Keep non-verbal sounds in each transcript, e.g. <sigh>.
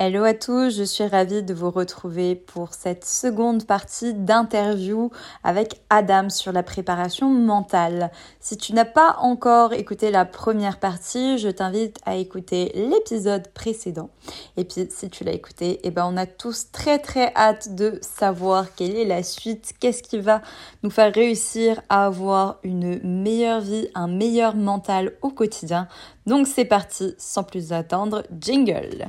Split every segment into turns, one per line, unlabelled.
Hello à tous, je suis ravie de vous retrouver pour cette seconde partie d'interview avec Adam sur la préparation mentale. Si tu n'as pas encore écouté la première partie, je t'invite à écouter l'épisode précédent. Et puis si tu l'as écouté, eh ben on a tous très très hâte de savoir quelle est la suite, qu'est-ce qui va nous faire réussir à avoir une meilleure vie, un meilleur mental au quotidien. Donc c'est parti, sans plus attendre, jingle.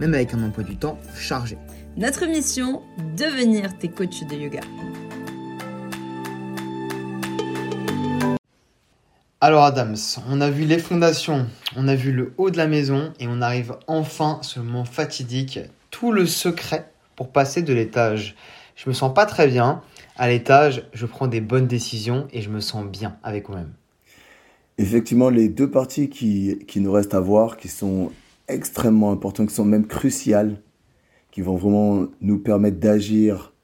même avec un emploi du temps chargé.
Notre mission, devenir tes coachs de yoga.
Alors Adams, on a vu les fondations, on a vu le haut de la maison et on arrive enfin le moment fatidique, tout le secret pour passer de l'étage. Je me sens pas très bien. À l'étage, je prends des bonnes décisions et je me sens bien avec moi-même.
Effectivement, les deux parties qui, qui nous restent à voir, qui sont extrêmement importants, qui sont même cruciales, qui vont vraiment nous permettre d'agir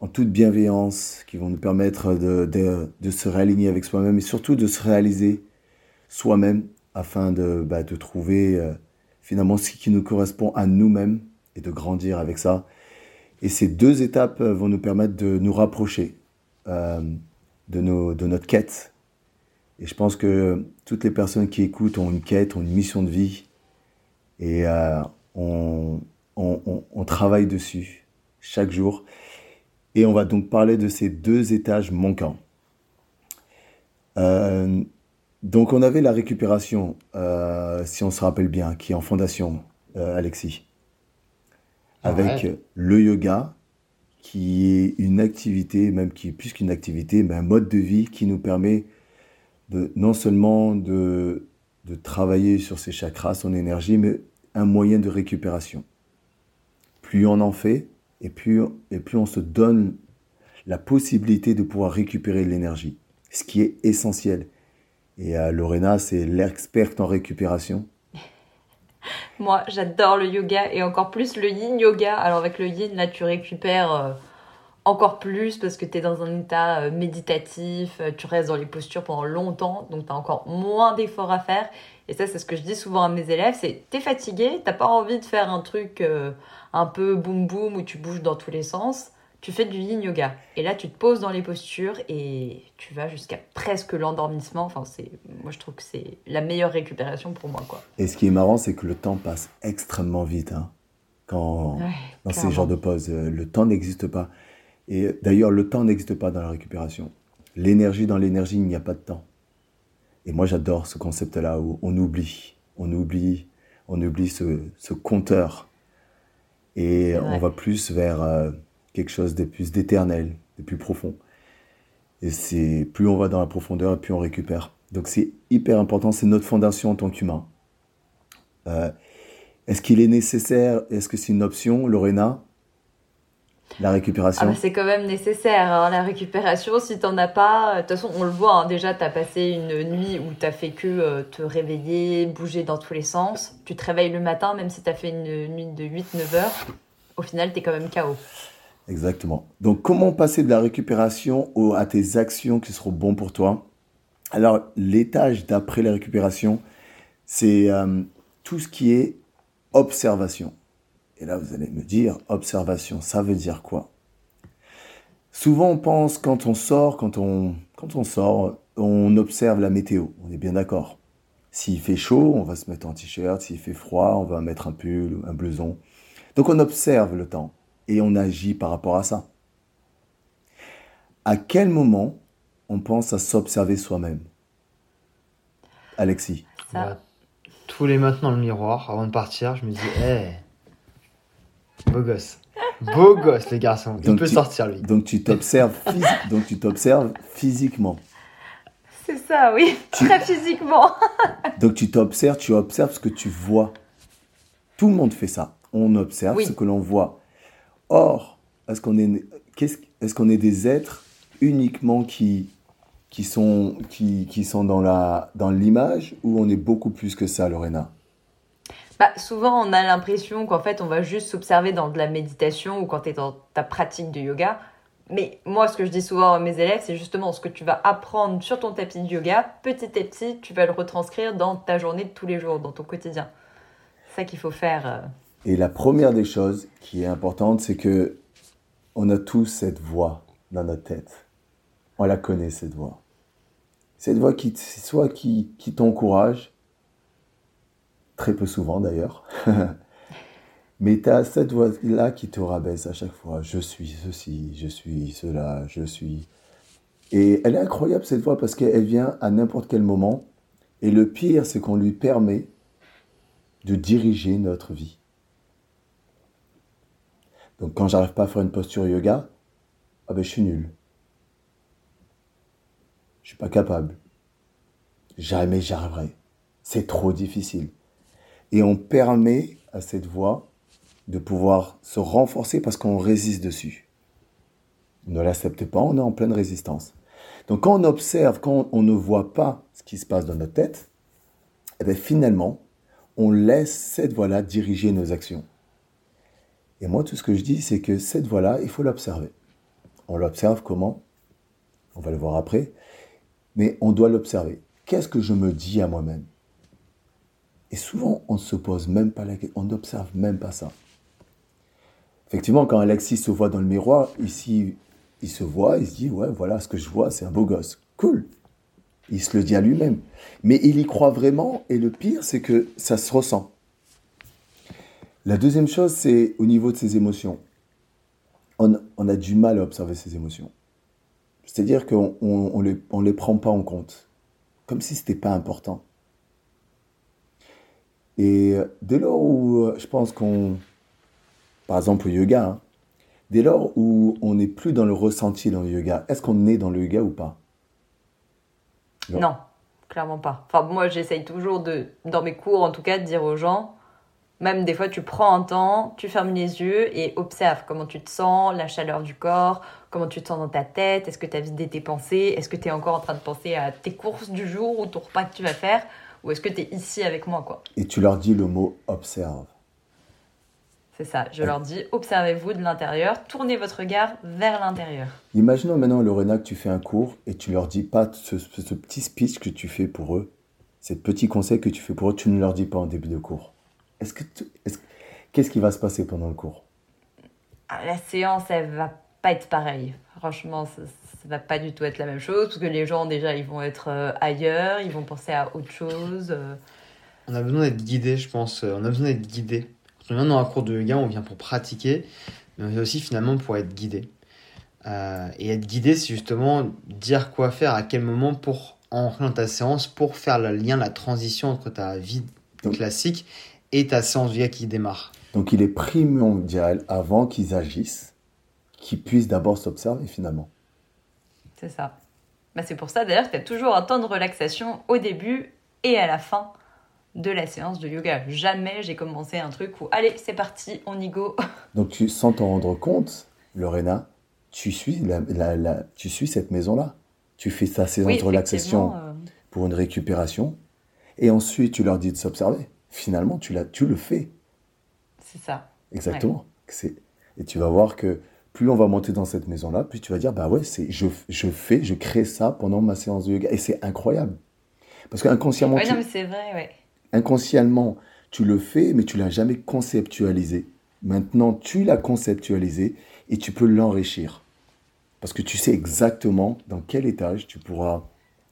en toute bienveillance, qui vont nous permettre de, de, se réaligner avec soi-même et surtout de se réaliser soi-même afin de, bah, de trouver euh, finalement ce qui nous correspond à nous-mêmes et de grandir avec ça. Et ces deux étapes vont nous permettre de nous rapprocher euh, de, nos, de notre quête. Et je pense que toutes les personnes qui écoutent ont une quête, ont une mission de vie et euh, on, on, travaille dessus chaque jour. Et on va donc parler de ces deux étages manquants. Euh, donc on avait la récupération, euh, si on se rappelle bien, qui est en fondation, Alexis. Avec le yoga, qui est une activité, même qui est plus qu'une activité, mais un mode de vie qui nous permet de, non seulement de, de travailler sur ses chakras, son énergie, mais un moyen de récupération. Plus on en fait, et plus, et plus on se donne la possibilité de pouvoir récupérer l'énergie, ce qui est essentiel. Et euh, Lorena, c'est l'experte en récupération. <laughs>
Moi, j'adore le yoga et encore plus le yin yoga. Alors avec le yin, là, tu récupères euh, encore plus parce que tu es dans un état euh, méditatif, tu restes dans les postures pendant longtemps, donc tu as encore moins d'efforts à faire. Et ça, c'est ce que je dis souvent à mes élèves, c'est t'es fatigué, t'as pas envie de faire un truc euh, un peu boum boum où tu bouges dans tous les sens. Tu fais du yin yoga. Et là, tu te poses dans les postures et tu vas jusqu'à presque l'endormissement. Enfin, c'est, moi, je trouve que c'est la meilleure récupération pour moi, quoi.
Et ce qui est marrant, c'est que le temps passe extrêmement vite, hein, quand, dans ces genres de pauses. Euh, le temps n'existe pas. Et d'ailleurs, le temps n'existe pas dans la récupération. L'énergie, dans l'énergie, il n'y a pas de temps. Et moi, j'adore ce concept-là où on oublie, on oublie, on oublie ce, compteur. Et on va plus vers euh, quelque chose de plus d'éternel, de plus profond. Et c'est plus on va dans la profondeur, plus on récupère. Donc c'est hyper important, c'est notre fondation en tant qu'humain. Euh, est-ce qu'il est nécessaire, est-ce que c'est une option, Lorena la récupération
ah bah, C'est quand même nécessaire, hein, la récupération. Si tu n'en as pas, de toute façon, on le voit, hein, déjà, tu as passé une nuit où tu as fait que euh, te réveiller, bouger dans tous les sens. Tu te réveilles le matin, même si tu as fait une nuit de 8-9 heures, au final, tu es quand même KO.
Exactement. Donc, comment passer de la récupération à tes actions qui seront bonnes pour toi? Alors, l'étage d'après la récupération, c'est euh, tout ce qui est observation. Et là, vous allez me dire, observation, ça veut dire quoi? Souvent, on pense quand on sort, quand on, quand on sort, on observe la météo. On est bien d'accord. S'il fait chaud, on va se mettre en t-shirt. S'il fait froid, on va mettre un pull, un blouson. Donc, on observe le temps et on agit par rapport à ça. À quel moment on pense à s'observer soi-même? Alexis
bah, Tous les matins dans le miroir, avant de partir, je me dis, hé, Beau gosse. Beau gosse, les garçons. Il peut sortir, lui.
Donc tu t'observes donc tu t'observes physiquement.
C'est ça, oui, très physiquement. <laughs>
Donc tu t'observes, tu observes ce que tu vois. Tout le monde fait ça. On observe
Oui.
ce que l'on voit. Or, est-ce qu'on est, qu'est-ce- est-ce qu'on est des êtres uniquement qui, qui sont, qui, qui sont dans, la, dans l'image ou on est beaucoup plus que ça, Lorena?
Bah, souvent, on a l'impression qu'en fait, on va juste s'observer dans de la méditation ou quand tu es dans ta pratique de yoga. Mais moi, ce que je dis souvent à mes élèves, c'est justement ce que tu vas apprendre sur ton tapis de yoga, petit à petit, tu vas le retranscrire dans ta journée de tous les jours, dans ton quotidien. C'est ça qu'il faut faire. euh.
Et la première des choses qui est importante, c'est que on a tous cette voix dans notre tête. On la connaît, cette voix. Cette voix qui, soit qui, qui t'encourage, très peu souvent d'ailleurs, <laughs> mais tu as cette voix-là qui te rabaisse à chaque fois. Je suis ceci, je suis cela, je suis. Et elle est incroyable cette voix parce qu'elle vient à n'importe quel moment. Et le pire, c'est qu'on lui permet de diriger notre vie. Donc quand j'arrive pas à faire une posture yoga, ah ben je suis nul. Je suis pas capable. Jamais j'y arriverai. C'est trop difficile. Et on permet à cette voix de pouvoir se renforcer parce qu'on résiste dessus. On ne l'accepte pas, on est en pleine résistance. Donc quand on observe, quand on ne voit pas ce qui se passe dans notre tête, eh bien finalement, on laisse cette voix-là diriger nos actions. Et moi, tout ce que je dis, c'est que cette voix-là, il faut l'observer. On l'observe comment? On va le voir après. Mais on doit l'observer. Qu'est-ce que je me dis à moi-même? Et souvent, on ne se pose même pas la question, on n'observe même pas ça. Effectivement, quand Alexis se voit dans le miroir, ici, il se voit, il se dit, ouais, voilà, ce que je vois, c'est un beau gosse. Cool. Il se le dit à lui-même. Mais il y croit vraiment, et le pire, c'est que ça se ressent. La deuxième chose, c'est au niveau de ses émotions. On, a du mal à observer ses émotions. C'est-à-dire qu'on on, on les, les prend pas en compte, comme si c'était pas important. Et euh, dès lors où euh, je pense qu'on, par exemple au yoga, hein, dès lors où on n'est plus dans le ressenti dans le yoga, est-ce qu'on est dans le yoga ou pas? Non.
Clairement pas. Enfin, moi, j'essaye toujours de, dans mes cours, en tout cas, de dire aux gens, même des fois, tu prends un temps, tu fermes les yeux et observe comment tu te sens, la chaleur du corps, comment tu te sens dans ta tête, est-ce que tu as vidé tes pensées, est-ce que tu es encore en train de penser à tes courses du jour ou ton repas que tu vas faire, ou est-ce que tu es ici avec moi, quoi.
Et tu leur dis le mot observe.
C'est ça, je leur dis, observez-vous de l'intérieur, tournez votre regard vers l'intérieur.
Imaginons maintenant, Lorena, que tu fais un cours et tu leur dis pas ce, ce- ce petit speech que tu fais pour eux, ces petits conseils que tu fais pour eux, tu ne leur dis pas en début de cours. Est-ce que tu- est-ce- qu'est-ce qui va se passer pendant le cours?
Ah, La séance, elle va pas être pareille. Franchement, ça, ça va pas du tout être la même chose parce que les gens déjà, ils vont être euh, ailleurs, ils vont penser à autre chose. euh.
On a besoin d'être guidé, je pense. euh, On a besoin d'être guidé. Quand on vient dans un cours de yoga, on vient pour pratiquer, mais on vient aussi finalement pour être guidé. Euh, et être guidé, c'est justement dire quoi faire, à quel moment pour entrer dans ta séance, pour faire le lien, la transition entre ta vie
Donc-
classique et ta séance de yoga qui démarre.
Donc il est primordial, avant qu'ils agissent, qu'ils puissent d'abord s'observer finalement.
C'est ça. Bah, c'est pour ça d'ailleurs que tu as toujours un temps de relaxation au début et à la fin de la séance de yoga. Jamais j'ai commencé un truc où allez, c'est parti, on y go. <laughs>
Donc tu, sans t'en rendre compte, Lorena, tu suis, la, la- la- tu suis cette maison-là. Tu fais ta séance
Oui,
de relaxation
euh,
pour une récupération. Et ensuite, tu leur dis de s'observer. Finalement, tu, tu le fais.
c'est ça.
Exactement. Et tu vas voir que plus on va monter dans cette maison-là, plus tu vas dire, bah ouais, c'est, je, je fais, je crée ça pendant ma séance de yoga. Et c'est incroyable. Parce qu'inconsciemment,
Ouais,
tu,
non, mais c'est vrai, ouais.
inconsciemment, tu le fais, mais tu l'as jamais conceptualisé. Maintenant, tu l'as conceptualisé et tu peux l'enrichir. Parce que tu sais exactement dans quel étage tu pourras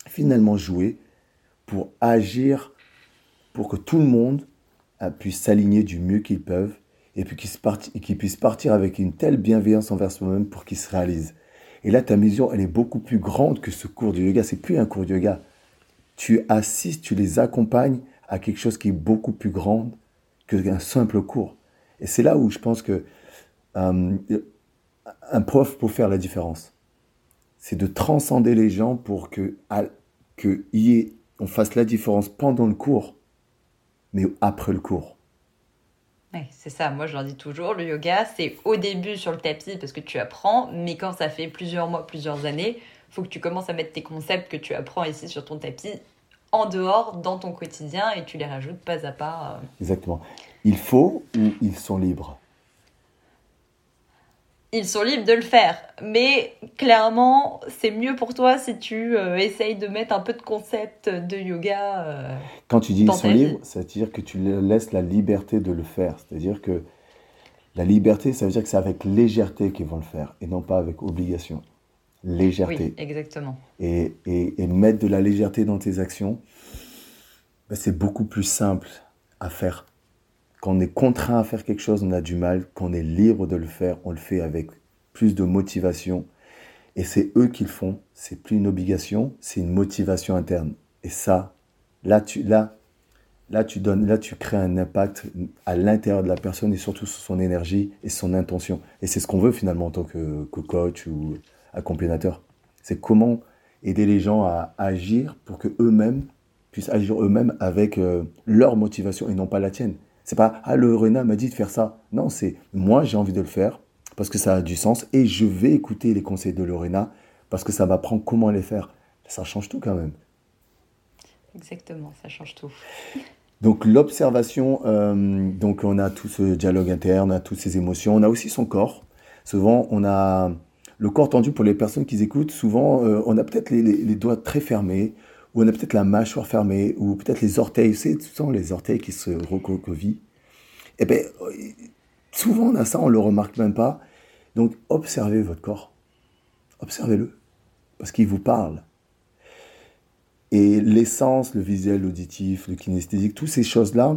finalement jouer pour agir, pour que tout le monde euh, puisse s'aligner du mieux qu'ils peuvent et puis qu'ils se parti- et qu'ils puissent partir avec une telle bienveillance envers soi-même pour qu'ils se réalisent. Et là, ta mission, elle est beaucoup plus grande que ce cours de yoga. C'est plus un cours de yoga. Tu assistes, tu les accompagnes à quelque chose qui est beaucoup plus grand qu'un simple cours. Et c'est là où je pense que euh, un prof peut faire la différence. C'est de transcender les gens pour que, à- fasse la différence pendant le cours, mais après le cours.
Ouais, c'est ça, moi je leur dis toujours, le yoga c'est au début sur le tapis parce que tu apprends, mais quand ça fait plusieurs mois, plusieurs années, faut que tu commences à mettre tes concepts que tu apprends ici sur ton tapis en dehors dans ton quotidien et tu les rajoutes pas à pas. euh.
Exactement. Il faut ou ils sont libres?
Ils sont libres de le faire, mais clairement c'est mieux pour toi si tu euh, essayes de mettre un peu de concept de yoga. euh.
Quand tu dis ils sont libres, c'est-à-dire que tu laisses la liberté de le faire. C'est-à-dire que la liberté, ça veut dire que c'est avec légèreté qu'ils vont le faire et non pas avec obligation. Légèreté.
Oui, exactement.
et, et- et mettre de la légèreté dans tes actions, ben, c'est beaucoup plus simple à faire. Quand on est contraint à faire quelque chose, on a du mal. Quand on est libre de le faire, on le fait avec plus de motivation. Et c'est eux qui le font. C'est plus une obligation, c'est une motivation interne. Et ça, là, tu, là, là, tu donnes, là, tu crées un impact à l'intérieur de la personne et surtout sur son énergie et son intention. Et c'est ce qu'on veut finalement en tant que, coach ou accompagnateur. C'est comment aider les gens à agir pour que eux-mêmes puissent agir eux-mêmes avec euh, leur motivation et non pas la tienne. C'est pas ah le Rena m'a dit de faire ça. Non, c'est moi j'ai envie de le faire parce que ça a du sens et je vais écouter les conseils de Lorena parce que ça m'apprend comment les faire. Ça change tout quand même.
Exactement, ça change tout. <laughs>
Donc l'observation, euh, donc on a tout ce dialogue interne, on a toutes ces émotions, on a aussi son corps. Souvent on a le corps tendu pour les personnes qui écoutent. Souvent euh, on a peut-être les, les- les doigts très fermés, ou on a peut-être la mâchoire fermée, ou peut-être les orteils, c'est tout le temps les orteils qui se recroquevillent. Et bien souvent on a ça, on le remarque même pas. Donc observez votre corps, observez-le, parce qu'il vous parle. Et l'essence, le visuel, l'auditif, le kinesthésique, toutes ces choses-là,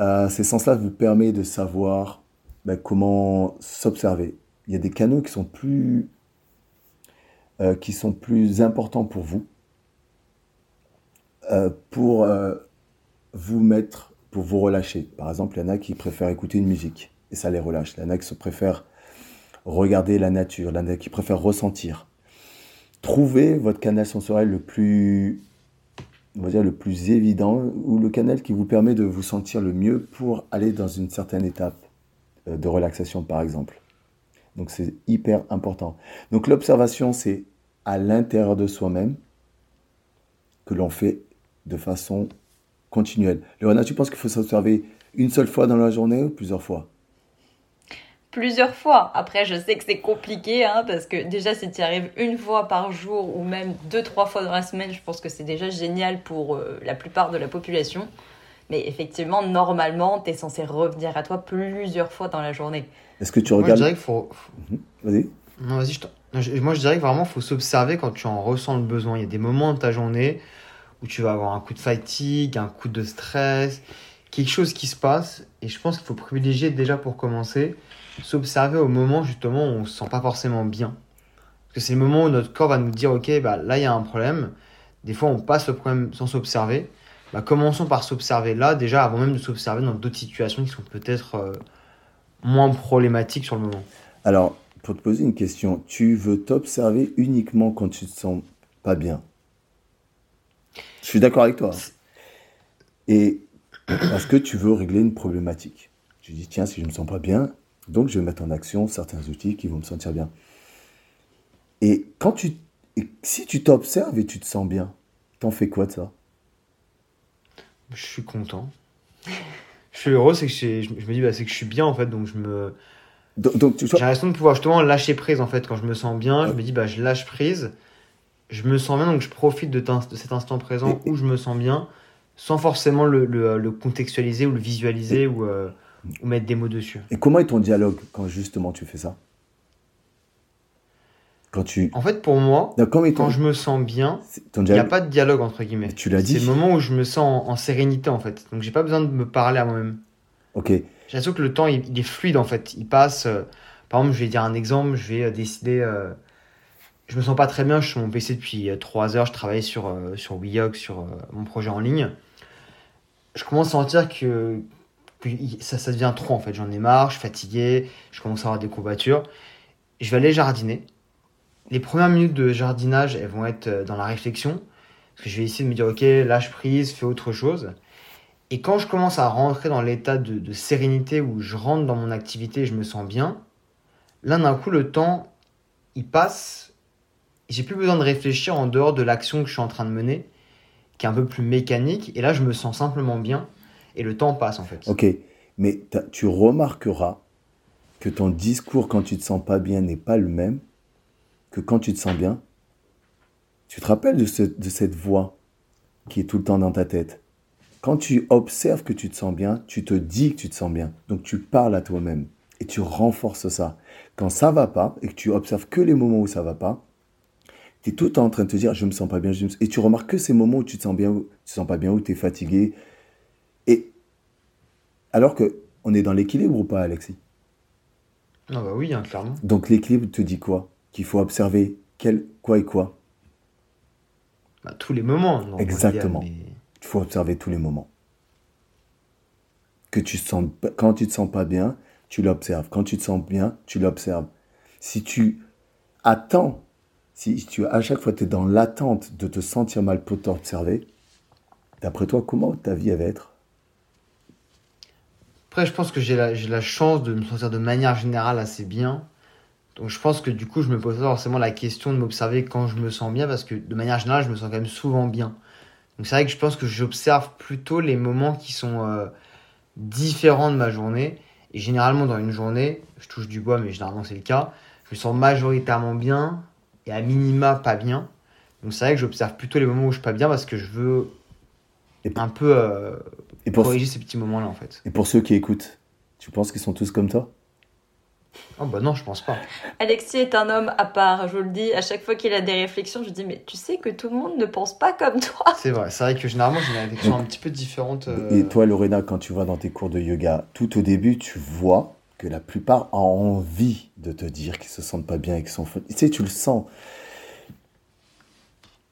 euh, ces sens-là vous permettent de savoir ben, comment s'observer. Il y a des canaux qui sont plus, euh, qui sont plus importants pour vous, euh, pour euh, vous mettre, pour vous relâcher. Par exemple, il y en a qui préfèrent écouter une musique et ça les relâche. Il y en a qui se préfèrent regarder la nature, il y en a qui préfèrent ressentir. Trouvez votre canal sensoriel le plus, on va dire le plus évident ou le canal qui vous permet de vous sentir le mieux pour aller dans une certaine étape euh, de relaxation, par exemple. Donc c'est hyper important. Donc l'observation, c'est à l'intérieur de soi-même que l'on fait de façon continuelle. Léona, tu penses qu'il faut s'observer une seule fois dans la journée ou plusieurs fois?
Plusieurs fois. Après, je sais que c'est compliqué, hein, parce que déjà, si tu y arrives une fois par jour ou même deux, trois fois dans la semaine, je pense que c'est déjà génial pour euh, la plupart de la population. Mais effectivement, normalement, tu es censé revenir à toi plusieurs fois dans la journée.
Est-ce que tu
Moi, je
regardes
dirais qu'il faut. faut-
Vas-y.
Non, vas-y, je Moi, je dirais que vraiment, faut s'observer quand tu en ressens le besoin. Il y a des moments de ta journée où tu vas avoir un coup de fatigue, un coup de stress, quelque chose qui se passe. Et je pense qu'il faut privilégier déjà pour commencer, s'observer au moment justement où on se sent pas forcément bien. Parce que c'est le moment où notre corps va nous dire, ok, bah, là, il y a un problème. Des fois, on passe le problème sans s'observer. Bah, commençons par s'observer là, déjà, avant même de s'observer dans d'autres situations qui sont peut-être euh, moins problématiques sur le moment.
Alors, pour te poser une question, tu veux t'observer uniquement quand tu te sens pas bien? Je suis d'accord avec toi. Et parce que tu veux régler une problématique? Tu dis, tiens, si je me sens pas bien, donc je vais mettre en action certains outils qui vont me sentir bien. Et quand tu, et si tu t'observes et tu te sens bien, t'en fais quoi de ça?
Je suis content. je suis heureux, c'est que je je me dis, bah, c'est que je suis bien en fait, donc je me.
donc, donc, tu
J'ai l'impression de pouvoir justement lâcher prise en fait. Quand je me sens bien, je me dis, bah, je lâche prise. Je me sens bien, donc je profite de, cet instant présent où je me sens bien, sans forcément le, le- le contextualiser ou le visualiser ou, euh, ou mettre des mots dessus.
Et comment est ton dialogue quand justement tu fais ça? Quand tu...
En fait, pour moi,
Non, ton,
quand je me sens bien, il n'y a
dialogue
pas de dialogue entre guillemets.
Tu l'as dit.
C'est le moment où je me sens en, en sérénité en fait. Donc j'ai pas besoin de me parler à moi-même.
Ok.
J'ai l'impression que le temps, il, il est fluide en fait. Il passe. euh, par exemple, je vais dire un exemple. Je vais euh, décider. euh, je me sens pas très bien. Je suis sur mon PC depuis 3 heures. Je travaille sur, euh, sur sur euh, mon projet en ligne. Je commence à sentir que, ça devient trop en fait. J'en ai marre. Je suis fatigué. Je commence à avoir des courbatures. Je vais aller jardiner. Les premières minutes de jardinage, elles vont être euh, dans la réflexion. Parce que je vais essayer de me dire, ok, lâche prise, fais autre chose. Et quand je commence à rentrer dans l'état de, de sérénité où je rentre dans mon activité et je me sens bien, là d'un coup le temps il passe. J'ai plus besoin de réfléchir en dehors de l'action que je suis en train de mener, qui est un peu plus mécanique. Et là je me sens simplement bien et le temps passe en fait.
Ok, mais tu remarqueras que ton discours quand tu te sens pas bien n'est pas le même que quand tu te sens bien. Tu te rappelles de, ce- de cette voix qui est tout le temps dans ta tête? Quand tu observes que tu te sens bien, tu te dis que tu te sens bien. Donc tu parles à toi-même et tu renforces ça. Quand ça va pas et que tu observes que les moments où ça va pas, tu es tout le temps en train de te dire je me sens pas bien, je me sens- et tu remarques que ces moments où tu te sens bien, où tu te sens pas bien, où tu es fatigué. Et alors que on est dans l'équilibre ou pas, Alexis?
Ah bah oui, hein, clairement.
Donc l'équilibre te dit quoi? Qu'il faut observer quel, quoi et quoi?
Bah, tous les moments. non,
Exactement.
mais-
Il faut observer tous les moments. Que tu sens, quand tu te sens pas bien, tu l'observes. Quand tu te sens bien, tu l'observes. Si tu attends, si tu à chaque fois tu es dans l'attente de te sentir mal pour t'observer, d'après toi, comment ta vie elle va être?
Après, je pense que j'ai la, la chance de me sentir de manière générale assez bien. Donc, je pense que du coup, je me pose pas forcément la question de m'observer quand je me sens bien, parce que de manière générale, je me sens quand même souvent bien. Donc, c'est vrai que je pense que j'observe plutôt les moments qui sont euh, différents de ma journée. Et généralement, dans une journée, je touche du bois, mais généralement, c'est le cas, je me sens majoritairement bien et à minima pas bien. Donc, c'est vrai que j'observe plutôt les moments où je suis pas bien parce que je veux
Et pour-
un peu euh,
et pour,
corriger ces petits moments-là, en fait.
et pour ceux qui écoutent, tu penses qu'ils sont tous comme toi?
Oh, bah non, je pense pas.
Alexis est un homme à part, je vous le dis. À chaque fois qu'il a des réflexions, je dis Mais tu sais que tout le monde ne pense pas comme toi.
C'est vrai, c'est vrai que généralement j'ai une réflexion un petit peu différente. euh,
Et toi, Lorena, quand tu vas dans tes cours de yoga, tout au début, tu vois que la plupart ont envie de te dire qu'ils se sentent pas bien et qu'ils sont fautes. Tu sais, tu le sens.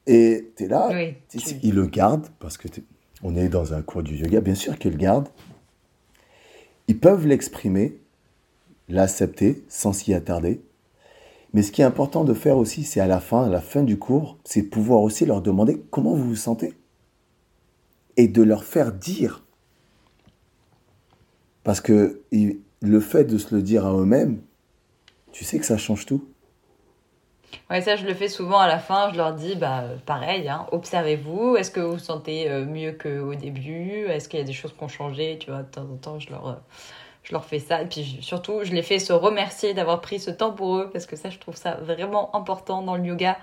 Et tu es là,
Oui.
tu ils le gardent parce que on est dans un cours du yoga, bien sûr qu'ils le gardent. Ils peuvent l'exprimer, l'accepter sans s'y attarder. Mais ce qui est important de faire aussi, c'est à la fin, à la fin du cours, c'est pouvoir aussi leur demander comment vous vous sentez et de leur faire dire. Parce que il- le fait de se le dire à eux-mêmes, tu sais que ça change tout.
Ouais, ça, je le fais souvent à la fin. Je leur dis, bah, euh, pareil, hein, observez-vous. Est-ce que vous vous sentez euh, mieux qu'au début? Est-ce qu'il y a des choses qui ont changé? Tu vois, de temps en temps, je leur, euh, je leur fais ça. Et puis surtout, je les fais se remercier d'avoir pris ce temps pour eux, parce que ça, je trouve ça vraiment important dans le yoga.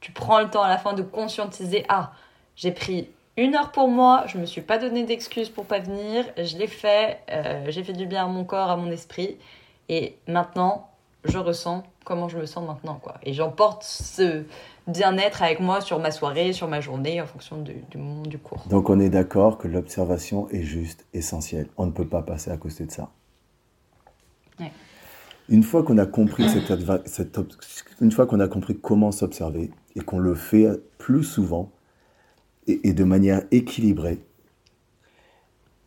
Tu prends le temps à la fin de conscientiser, ah, j'ai pris une heure pour moi, je me suis pas donné d'excuses pour pas venir, je l'ai fait, euh, j'ai fait du bien à mon corps, à mon esprit, et maintenant, je ressens comment je me sens maintenant, quoi. Et j'emporte ce bien-être avec moi sur ma soirée, sur ma journée, en fonction du, du moment du cours.
Donc on est d'accord que l'observation est juste essentielle. On ne peut pas passer à côté de ça.
Ouais.
Une fois qu'on a compris cette, une fois qu'on a compris comment s'observer et qu'on le fait plus souvent et, de manière équilibrée,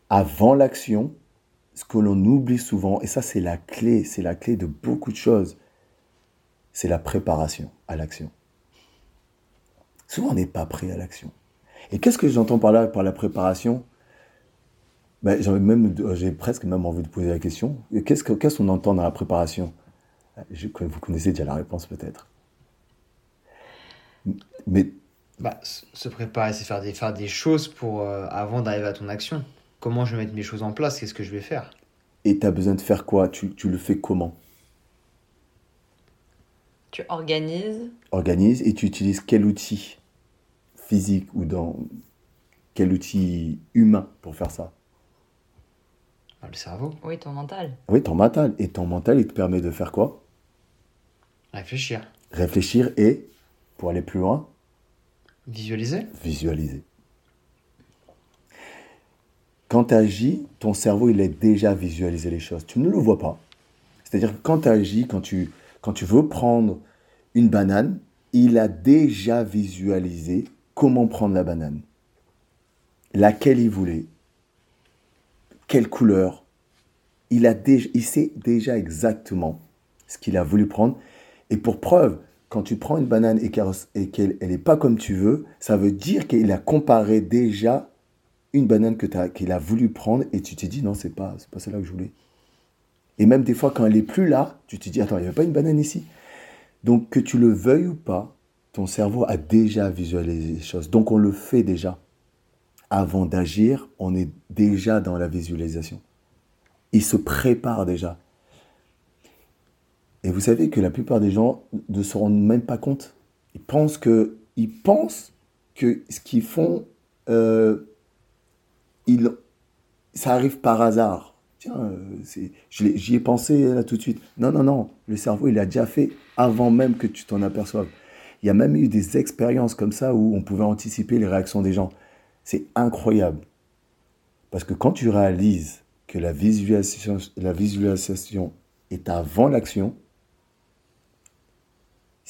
avant l'action, ce que l'on oublie souvent, et ça c'est la clé, c'est la clé de beaucoup de choses, c'est la préparation à l'action. Souvent on n'est pas prêt à l'action. Et qu'est-ce que j'entends par là, par la préparation? Ben, J'ai même, j'ai presque même envie de poser la question. Qu'est-ce que- qu'est-ce qu'on entend dans la préparation? Vous connaissez déjà la réponse peut-être. Mais
bah, se préparer, c'est faire des, faire des choses pour, euh, avant d'arriver à ton action. Comment je vais mettre mes choses en place? Qu'est-ce que je vais faire?
Et tu as besoin de faire quoi? Tu, tu le fais comment?
Tu organises,
Organise et tu utilises quel outil physique ou dans quel outil humain pour faire ça?
Le cerveau,
oui, ton mental.
Oui, ton mental. Et ton mental, il te permet de faire quoi?
Réfléchir,
Réfléchir et, pour aller plus loin,
visualiser.
visualiser. Quand tu agis, ton cerveau, il a déjà visualisé les choses. Tu ne le vois pas. C'est-à-dire que quand tu agis, quand tu, quand tu veux prendre une banane, il a déjà visualisé comment prendre la banane. Laquelle il voulait. Quelle couleur. Il, a déjà, il sait déjà exactement ce qu'il a voulu prendre. Et pour preuve, quand tu prends une banane et qu'elle n'est pas comme tu veux, ça veut dire qu'il a comparé déjà une banane que qu'il a voulu prendre et tu t'es dit non, c'est pas, pas celle-là que je voulais. Et même des fois, quand elle est plus là, tu te dis attends, il n'y avait pas une banane ici. Donc, que tu le veuilles ou pas, ton cerveau a déjà visualisé les choses. Donc, on le fait déjà. Avant d'agir, on est déjà dans la visualisation. Il se prépare déjà. Et vous savez que la plupart des gens ne se rendent même pas compte. Ils pensent que, ils pensent que ce qu'ils font, euh, ça arrive par hasard. Tiens, euh, j'y ai pensé tout de suite. Non, non, non. Le cerveau, il a déjà fait avant même que tu t'en aperçoives. Il y a même eu des expériences comme ça où on pouvait anticiper les réactions des gens. C'est incroyable. Parce que quand tu réalises que la visualisation est avant l'action,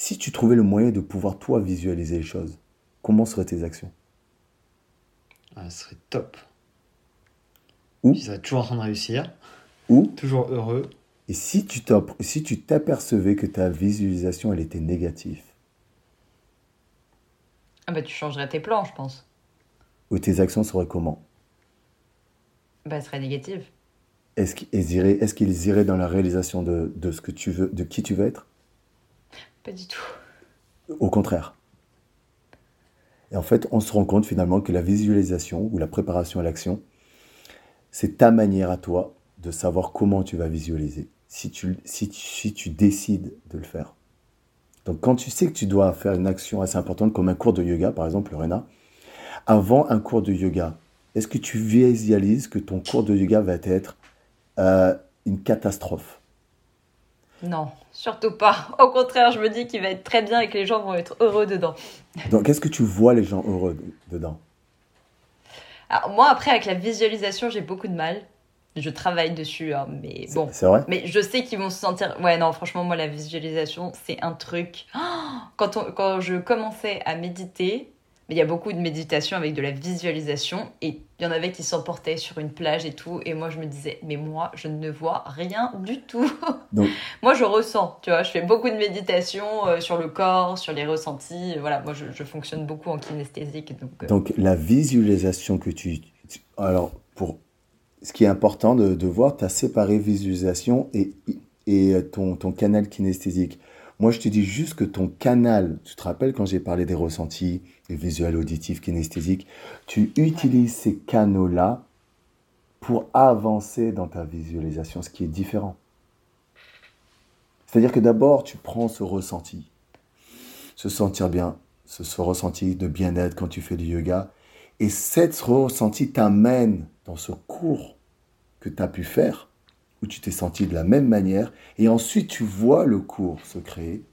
si tu trouvais le moyen de pouvoir toi visualiser les choses, comment seraient tes actions?
Ah, Ce serait top.
Ou
Tu serais toujours en train de réussir.
Ou
Toujours heureux.
Et si tu si tu t'apercevais que ta visualisation elle était négative?
Ah bah tu changerais tes plans, je pense.
Ou tes actions seraient comment?
Bah elles seraient négatives.
Est-ce qu'ils iraient, est qu'ils iraient dans la réalisation de, de ce que tu veux, de qui tu veux être?
Pas du tout.
Au contraire. Et en fait, on se rend compte finalement que la visualisation ou la préparation à l'action, c'est ta manière à toi de savoir comment tu vas visualiser, si tu, décides de le faire. Donc quand tu sais que tu dois faire une action assez importante, comme un cours de yoga, par exemple, Lorena, avant un cours de yoga, est-ce que tu visualises que ton cours de yoga va être euh, une catastrophe?
Non, surtout pas. Au contraire, je me dis qu'il va être très bien et que les gens vont être heureux dedans.
Donc, est-ce que tu vois les gens heureux dedans?
Alors, moi, après, avec la visualisation, j'ai beaucoup de mal. Je travaille dessus, hein, mais bon.
C'est vrai?
Mais je sais qu'ils vont se sentir. Ouais, non, franchement, moi, la visualisation, c'est un truc. Quand, on... Quand je commençais à méditer, mais il y a beaucoup de méditation avec de la visualisation et il y en avait qui s'emportaient sur une plage et tout. Et moi, je me disais, mais moi, je ne vois rien du tout. <laughs>
Donc,
moi, je ressens, tu vois. Je fais beaucoup de méditation euh, sur le corps, sur les ressentis. Voilà, moi, je, fonctionne beaucoup en kinesthésique. Donc,
euh. donc, la visualisation que tu. Alors, pour ce qui est important de, de voir, tu as séparé visualisation et, et ton, ton canal kinesthésique. Moi, je te dis juste que ton canal, tu te rappelles quand j'ai parlé des ressentis, les visuels, auditifs, kinesthésiques, tu utilises ces canaux-là pour avancer dans ta visualisation, ce qui est différent. C'est-à-dire que d'abord, tu prends ce ressenti, se sentir bien, ce, ce ressenti de bien-être quand tu fais du yoga, et cette ressenti t'amène dans ce cours que tu as pu faire où tu t'es senti de la même manière, et ensuite tu vois le cours se créer,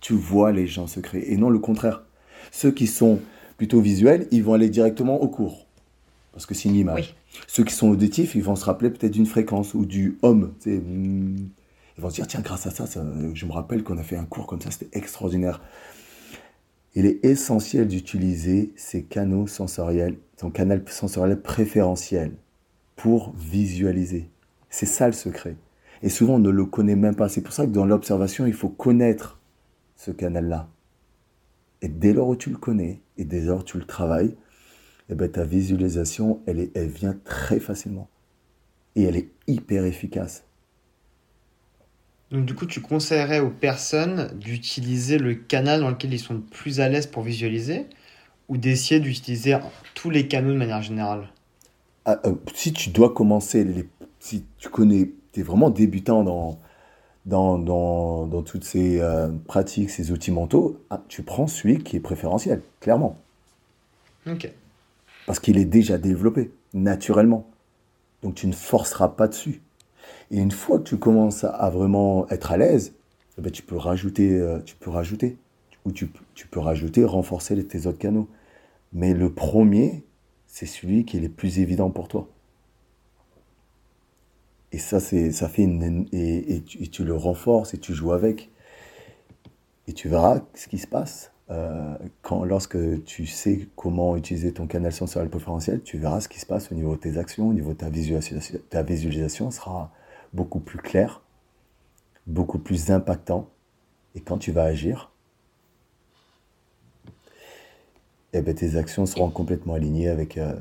tu vois les gens se créer, et non le contraire. Ceux qui sont plutôt visuels, ils vont aller directement au cours, parce que c'est une image. Ceux qui sont auditifs, ils vont se rappeler peut-être d'une fréquence ou du homme. Hmm. Ils vont se dire, tiens, grâce à ça, ça je me rappelle qu'on a fait un cours comme ça, c'était extraordinaire. Il est essentiel d'utiliser ces canaux sensoriels, ton canal sensoriel préférentiel pour visualiser. C'est ça le secret. Et souvent, on ne le connaît même pas. C'est pour ça que dans l'observation, il faut connaître ce canal-là. Et dès lors où tu le connais, et dès lors où tu le travailles, eh ben, ta visualisation, elle, est, elle vient très facilement. Et elle est hyper efficace.
Donc du coup, tu conseillerais aux personnes d'utiliser le canal dans lequel ils sont plus à l'aise pour visualiser ou d'essayer d'utiliser tous les canaux de manière générale?
Ah, euh, Si tu dois commencer les si tu connais, tu es vraiment débutant dans, dans, dans, dans toutes ces euh, pratiques, ces outils mentaux, ah, tu prends celui qui est préférentiel, clairement.
Ok.
Parce qu'il est déjà développé, naturellement. Donc tu ne forceras pas dessus. Et une fois que tu commences à, vraiment être à l'aise, eh ben, tu peux rajouter, euh, tu peux rajouter, ou tu, tu peux rajouter, renforcer tes autres canaux. Mais le premier, c'est celui qui est le plus évident pour toi. Et ça, c'est, ça fait une, et, tu, le renforces et tu joues avec. Et tu verras ce qui se passe. Euh, quand, lorsque tu sais comment utiliser ton canal sensoriel préférentiel, tu verras ce qui se passe au niveau de tes actions, au niveau de ta visualisation. Ta visualisation sera beaucoup plus claire, beaucoup plus impactant. Et quand tu vas agir, eh ben, tes actions seront complètement alignées avec euh,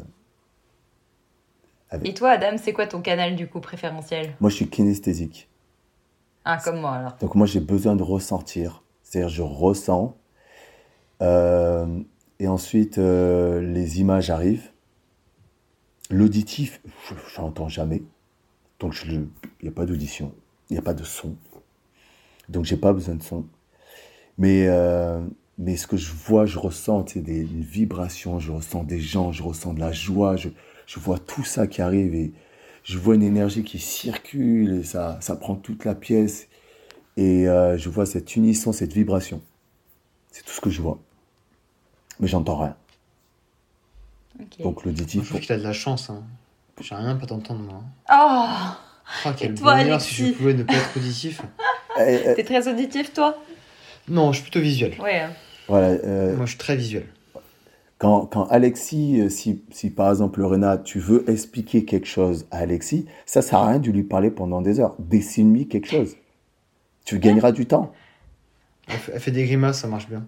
et toi, Adam, c'est quoi ton canal du coup préférentiel?
Moi, je suis kinesthésique.
Ah, comme moi alors.
Donc, moi, j'ai besoin de ressentir. C'est-à-dire, je ressens. euh, et ensuite, euh, les images arrivent. L'auditif, je n'entends jamais. Donc, il n'y a pas d'audition. Il n'y a pas de son. Donc, j'ai pas besoin de son. Mais, euh, mais ce que je vois, je ressens, c'est des une vibration, je ressens des gens, je ressens de la joie, je, je vois tout ça qui arrive et je vois une énergie qui circule et ça, ça prend toute la pièce. Et euh, je vois cette unisson, cette vibration. C'est tout ce que je vois. Mais j'entends rien. Donc
Je
l'auditif,
trouve qu'il a de la chance. Hein. J'ai rien à pas t'entendre, moi.
Oh
Oh, quel
toi,
bonheur si je pouvais ne pas être auditif. <laughs>
Eh, eh,
T'es très auditif, toi?
Non, je suis plutôt visuel.
Ouais.
voilà, euh,
Moi, je suis très visuel.
Quand, quand Alexis, euh, si, si par exemple Lorena, tu veux expliquer quelque chose à Alexis, ça sert à rien de lui parler pendant des heures. Dessine-lui quelque chose. Tu gagneras du temps.
Elle fait, elle fait des grimaces, ça marche bien.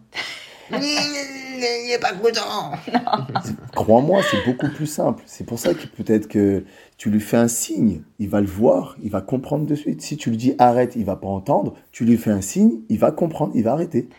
<laughs>
Crois-moi, c'est beaucoup plus simple. C'est pour ça que peut-être que tu lui fais un signe, il va le voir, il va comprendre de suite. Si tu lui dis arrête, il va pas entendre. Tu lui fais un signe, il va comprendre, il va arrêter.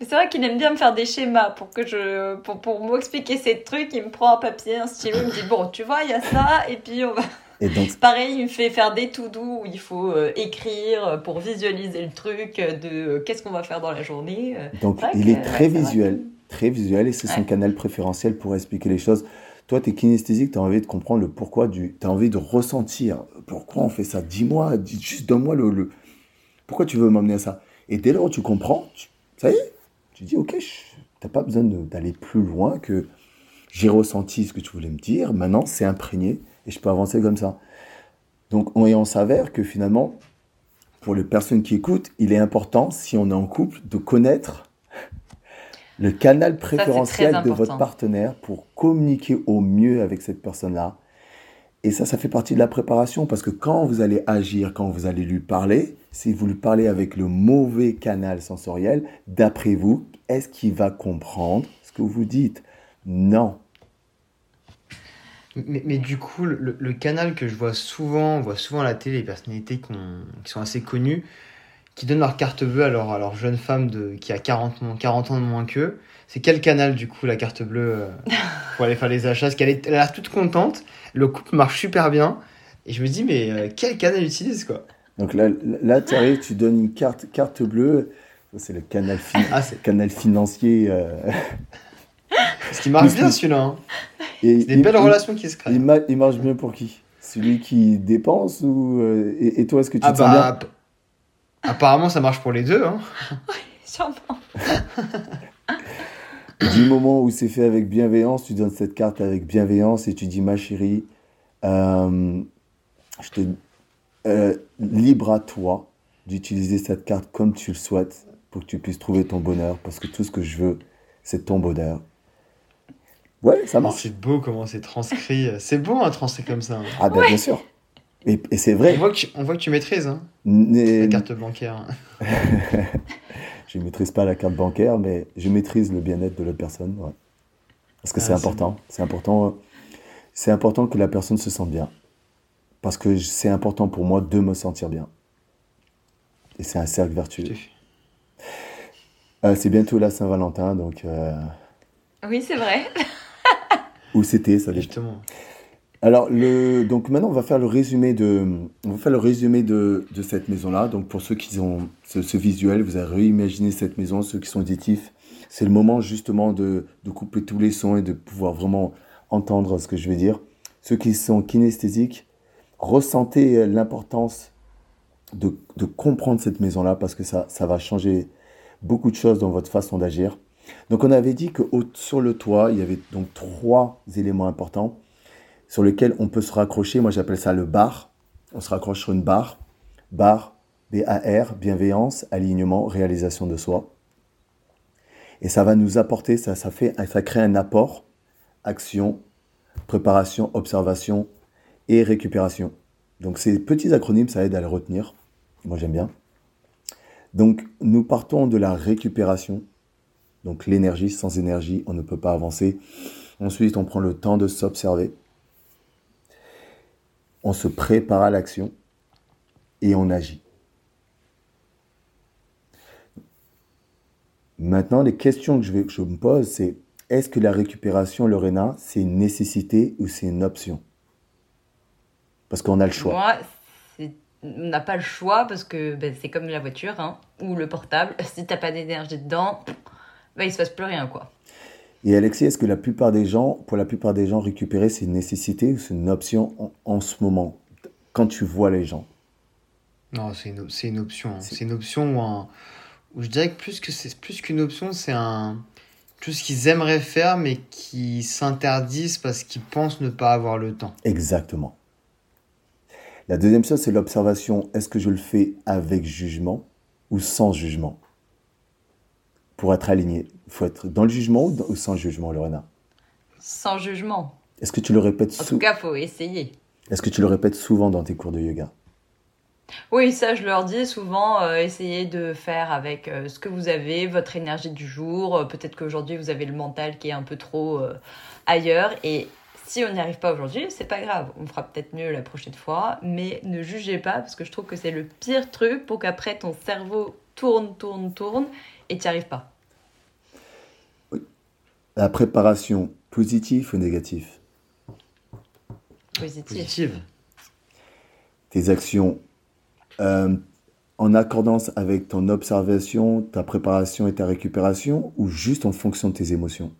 Mais c'est vrai qu'il aime bien me faire des schémas pour que je pour, pour m'expliquer ces trucs. Il me prend un papier, un stylo, il me dit bon, tu vois, il y a ça, et puis on va.
Et donc, <laughs>
Pareil, il me fait faire des to do où il faut euh, écrire pour visualiser le truc de euh, qu'est-ce qu'on va faire dans la journée.
donc il
que,
est très visuel, très visuel, et c'est son canal préférentiel pour expliquer les choses. Toi, tu es kinesthésique, tu as envie de comprendre le pourquoi du. Tu as envie de ressentir. Pourquoi on fait ça Dis-moi, dis, juste donne-moi le, le- Pourquoi tu veux m'emmener à ça? Et dès lors où tu comprends, tu- ça y est, tu dis ok, tu n'as pas besoin d'aller plus loin que j'ai ressenti ce que tu voulais me dire, maintenant c'est imprégné et je peux avancer comme ça. Donc, on, et on s'avère que finalement, pour les personnes qui écoutent, il est important, si on est en couple, de connaître le canal préférentiel de votre partenaire pour communiquer au mieux avec cette personne-là. Et ça, ça fait partie de la préparation parce que quand vous allez agir, quand vous allez lui parler, si vous lui parlez avec le mauvais canal sensoriel, d'après vous, est-ce qu'il va comprendre ce que vous dites? Non.
Mais, mais du coup, le, le canal que je vois souvent, on voit souvent à la télé, les personnalités qui, ont- qui sont assez connues, qui donnent leur carte bleue à leur, à leur jeune femme de, qui a 40, moins- 40 ans de moins qu'eux, c'est quel canal du coup la carte bleue euh, <laughs> pour aller faire les achats? Parce qu'elle est- elle a l'air toute contente, le couple marche super bien, et je me dis, mais euh, quel canal utilise quoi
Donc là, là tu arrives, tu donnes une carte, carte bleue. C'est le canal, fin-
Ah, c'est
canal financier. euh, <laughs>
ce qui marche bien celui-là. Hein. C'est des
il-
belles
il-
relations qui se créent.
Il, ma- il marche bien pour qui? Celui qui dépense ou euh, et, et toi est-ce que tu
Ah
te sens bien?
bah, app- apparemment ça marche pour les deux. Hein. <laughs>
Sûrement. <laughs>
Du moment où c'est fait avec bienveillance, tu donnes cette carte avec bienveillance et tu dis ma chérie, euh, je te euh, libre à toi d'utiliser cette carte comme tu le souhaites pour que tu puisses trouver ton bonheur parce que tout ce que je veux c'est ton bonheur. Ouais, ça marche.
C'est beau comment c'est transcrit. C'est beau un transcrit comme ça. hein.
Ah ben bien sûr. Et, et c'est
On
vrai.
voit, que tu, on voit que tu maîtrises hein, la carte bancaire. <laughs>
Je ne maîtrise pas la carte bancaire, mais je maîtrise le bien-être de l'autre personne. ouais. Parce que
Ah,
c'est important. C'est important. euh, C'est important que la personne se sente bien. Parce que c'est important pour moi de me sentir bien. Et c'est un cercle vertueux. Euh, c'est bientôt la Saint-Valentin, donc. euh,
Oui, c'est vrai.
Où c'était, ça dépend.
Justement.
Alors, donc maintenant, on va faire le résumé de, on va faire le résumé de, cette maison-là. Donc, pour ceux qui ont ce, visuel, vous avez réimaginé cette maison, ceux qui sont auditifs, c'est le moment justement de, de couper tous les sons et de pouvoir vraiment entendre ce que je vais dire. Ceux qui sont kinesthésiques, ressentez l'importance de, de comprendre cette maison-là parce que ça, ça va changer beaucoup de choses dans votre façon d'agir. Donc, on avait dit que sur le toit, il y avait donc trois éléments importants sur lequel on peut se raccrocher. Moi, j'appelle ça le bar. On se raccroche sur une barre. Bar, B-A-R, bienveillance, alignement, réalisation de soi. Et ça va nous apporter, ça, ça, fait, ça crée un apport, action, préparation, observation et récupération. Donc, ces petits acronymes, ça aide à les retenir. Moi, j'aime bien. Donc, nous partons de la récupération. Donc l'énergie, sans énergie, on ne peut pas avancer. Ensuite, on prend le temps de s'observer. On se prépare à l'action et on agit. Maintenant, les questions que je, vais, je me pose, c'est est-ce que la récupération, Lorena, c'est une nécessité ou c'est une option? Parce qu'on a le choix.
Moi, on n'a pas le choix parce que ben, c'est comme la voiture hein, ou le portable. <laughs> Si t'as pas d'énergie dedans, ben, il se passe plus rien quoi.
Et Alexis, est-ce que la plupart des gens, pour la plupart des gens, récupérer, c'est une nécessité ou c'est une option en, en ce moment, quand tu vois les gens?
Non, c'est une, c'est une option. hein.
C'est-
C'est une option où, un- où je dirais que plus que c'est plus qu'une option, c'est un tout ce qu'ils aimeraient faire mais qui s'interdisent parce qu'ils pensent ne pas avoir le temps.
Exactement. La deuxième chose, c'est l'observation. Est-ce que je le fais avec jugement ou sans jugement? Pour être aligné, il faut être dans le jugement ou, dans- ou sans jugement, Lorena?
Sans jugement.
Est-ce que tu le répètes
En tout cas, faut essayer.
Est-ce que tu le répètes souvent dans tes cours de yoga?
Oui, ça, je leur dis souvent, euh, essayez de faire avec euh, ce que vous avez, votre énergie du jour. Euh, Peut-être qu'aujourd'hui, vous avez le mental qui est un peu trop euh, ailleurs. Et si on n'y arrive pas aujourd'hui, c'est pas grave. On fera peut-être mieux la prochaine fois. Mais ne jugez pas, parce que je trouve que c'est le pire truc pour qu'après, ton cerveau tourne, tourne, tourne, et tu n'y arrives pas.
La préparation, positive ou négative.
Positive.
Tes actions euh, en accordance avec ton observation, ta préparation et ta récupération ou juste en fonction de tes émotions?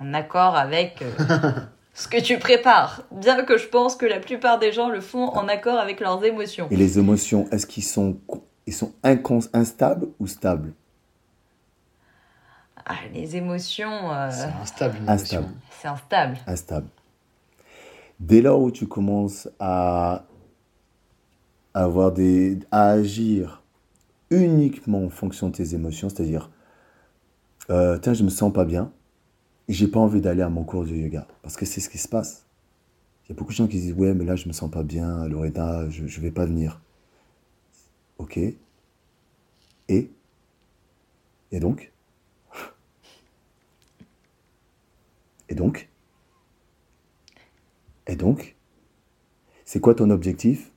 En accord avec euh, <laughs> ce que tu prépares. Bien que je pense que la plupart des gens le font en accord avec leurs émotions.
Et les émotions, est-ce qu'ils sont, ils sont incons- instables ou stables?
Ah, les émotions, euh,
C'est instable une
Instable.
émotion.
c'est instable.
Instables. Dès lors où tu commences à, avoir des, à agir uniquement en fonction de tes émotions, c'est-à-dire, euh, tiens, je me sens pas bien et j'ai pas envie d'aller à mon cours de yoga parce que c'est ce qui se passe. Il y a beaucoup de gens qui disent, ouais, mais là, je me sens pas bien, Loretta, je, je vais pas venir. Ok. Et? Et donc? Et donc Et donc C'est quoi ton objectif?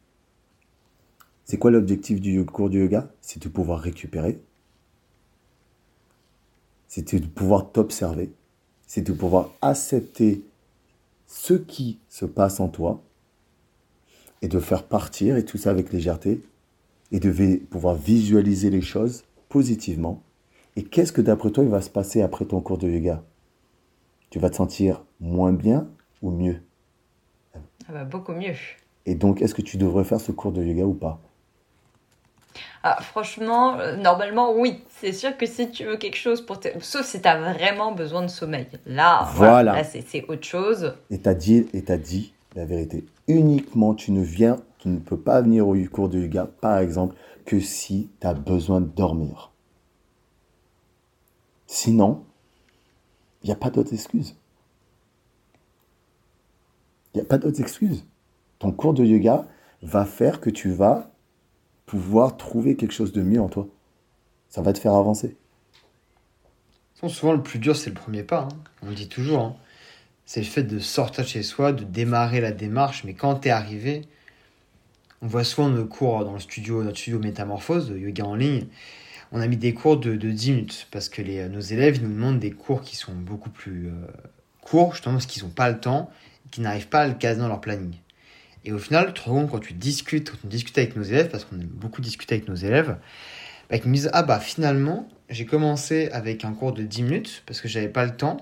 C'est quoi l'objectif du cours du yoga? C'est de pouvoir récupérer. C'est de pouvoir t'observer. C'est de pouvoir accepter ce qui se passe en toi et de faire partir et tout ça avec légèreté et de pouvoir visualiser les choses positivement. Et qu'est-ce que d'après toi il va se passer après ton cours de yoga? Tu vas te sentir moins bien ou mieux?
Ah bah, beaucoup mieux.
Et donc, est-ce que tu devrais faire ce cours de yoga ou pas?
Ah, franchement, euh, normalement, oui. C'est sûr que si tu veux quelque chose pour... te- Sauf si tu as vraiment besoin de sommeil. Là, voilà.
Voilà.
là, c'est autre chose.
Et t'as dit, et t'as dit la vérité. Uniquement, tu ne viens, tu ne peux pas venir au cours de yoga, par exemple, que si tu as besoin de dormir. Sinon, il n'y a pas d'autres excuses. Il n'y a pas d'autres excuses. Ton cours de yoga va faire que tu vas pouvoir trouver quelque chose de mieux en toi. Ça va te faire avancer.
Souvent, le plus dur, c'est le premier pas. hein. On le dit toujours. hein. C'est le fait de sortir de chez soi, de démarrer la démarche. Mais quand tu es arrivé, on voit souvent nos cours dans le studio, notre studio Métamorphose, de yoga en ligne. On a mis des cours de, de 10 minutes parce que les, nos élèves ils nous demandent des cours qui sont beaucoup plus euh, courts, justement parce qu'ils n'ont pas le temps, qui n'arrivent pas à le caser dans leur planning. Et au final, tu te rends compte quand tu discutes, quand on discute avec nos élèves, parce qu'on aime beaucoup discuter avec nos élèves, bah, qu'ils me disent Ah bah finalement, j'ai commencé avec un cours de 10 minutes parce que j'avais pas le temps.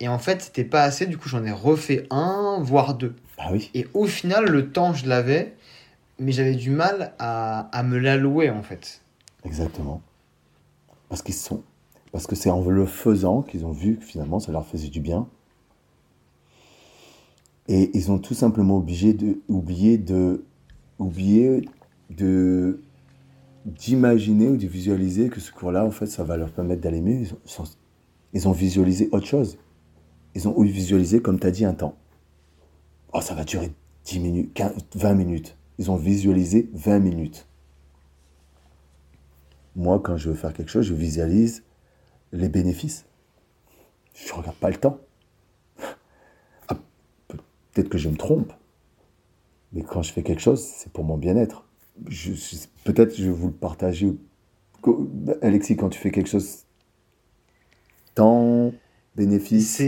Et en fait, c'était pas assez, du coup, j'en ai refait un, voire deux.
Ah oui,
Et au final, le temps, je l'avais, mais j'avais du mal à, à me l'allouer en fait.
exactement. Parce qu'ils sont. Parce que c'est en le faisant qu'ils ont vu que finalement ça leur faisait du bien. Et ils ont tout simplement obligé de, oublié de, oublié de, d'imaginer ou de visualiser que ce cours-là, en fait, ça va leur permettre d'aller mieux. Ils ont, visualisé autre chose. Ils ont visualisé, comme tu as dit, un temps. Oh, ça va durer 10 minutes, 15, 20 minutes. Ils ont visualisé 20 minutes. Moi, quand je veux faire quelque chose, je visualise les bénéfices. Je ne regarde pas le temps. Ah, Peut-être que je me trompe. Mais quand je fais quelque chose, c'est pour mon bien-être. Peut-être je vais vous le partager. Alexis, quand tu fais quelque chose, temps, bénéfice.